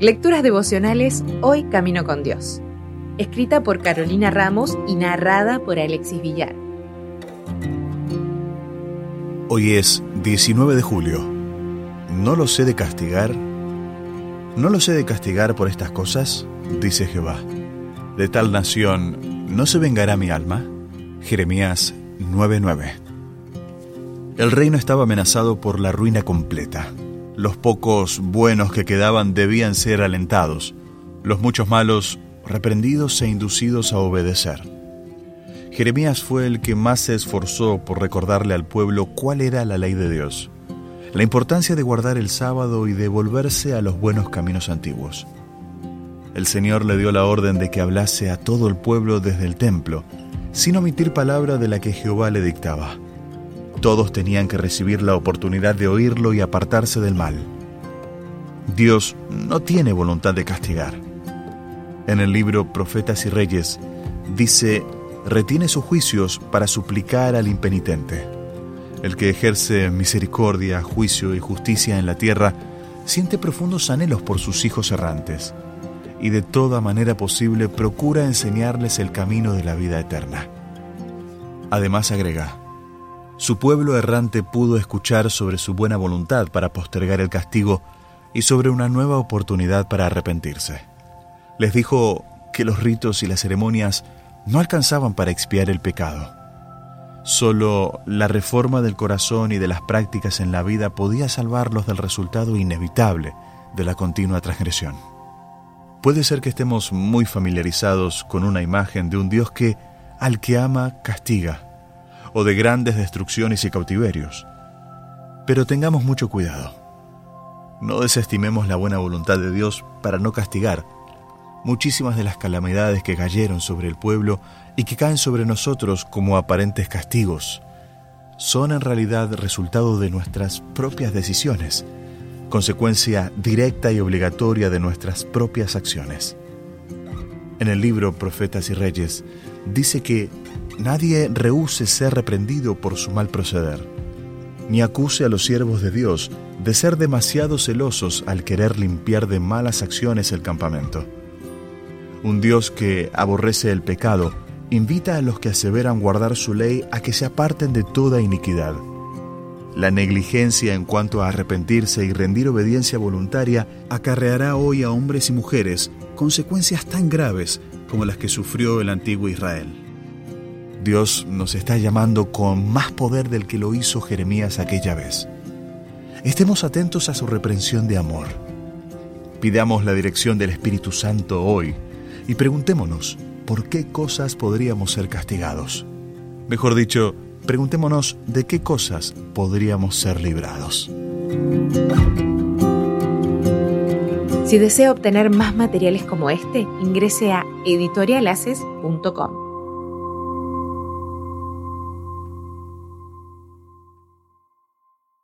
Lecturas devocionales Hoy Camino con Dios. Escrita por Carolina Ramos y narrada por Alexis Villar. Hoy es 19 de julio. ¿No lo sé de castigar? ¿No lo sé de castigar por estas cosas? Dice Jehová. De tal nación, ¿no se vengará mi alma? Jeremías 9:9. El reino estaba amenazado por la ruina completa. Los pocos buenos que quedaban debían ser alentados, los muchos malos reprendidos e inducidos a obedecer. Jeremías fue el que más se esforzó por recordarle al pueblo cuál era la ley de Dios, la importancia de guardar el sábado y de volverse a los buenos caminos antiguos. El Señor le dio la orden de que hablase a todo el pueblo desde el templo, sin omitir palabra de la que Jehová le dictaba. Todos tenían que recibir la oportunidad de oírlo y apartarse del mal. Dios no tiene voluntad de castigar. En el libro Profetas y Reyes dice, retiene sus juicios para suplicar al impenitente. El que ejerce misericordia, juicio y justicia en la tierra siente profundos anhelos por sus hijos errantes y de toda manera posible procura enseñarles el camino de la vida eterna. Además agrega, su pueblo errante pudo escuchar sobre su buena voluntad para postergar el castigo y sobre una nueva oportunidad para arrepentirse. Les dijo que los ritos y las ceremonias no alcanzaban para expiar el pecado. Solo la reforma del corazón y de las prácticas en la vida podía salvarlos del resultado inevitable de la continua transgresión. Puede ser que estemos muy familiarizados con una imagen de un Dios que, al que ama, castiga o de grandes destrucciones y cautiverios. Pero tengamos mucho cuidado. No desestimemos la buena voluntad de Dios para no castigar muchísimas de las calamidades que cayeron sobre el pueblo y que caen sobre nosotros como aparentes castigos. Son en realidad resultado de nuestras propias decisiones, consecuencia directa y obligatoria de nuestras propias acciones. En el libro Profetas y Reyes dice que nadie rehúse ser reprendido por su mal proceder, ni acuse a los siervos de Dios de ser demasiado celosos al querer limpiar de malas acciones el campamento. Un Dios que aborrece el pecado invita a los que aseveran guardar su ley a que se aparten de toda iniquidad. La negligencia en cuanto a arrepentirse y rendir obediencia voluntaria acarreará hoy a hombres y mujeres consecuencias tan graves como las que sufrió el antiguo Israel. Dios nos está llamando con más poder del que lo hizo Jeremías aquella vez. Estemos atentos a su reprensión de amor. Pidamos la dirección del Espíritu Santo hoy y preguntémonos por qué cosas podríamos ser castigados. Mejor dicho, preguntémonos de qué cosas podríamos ser librados. Si desea obtener más materiales como este, ingrese a editorialaces.com.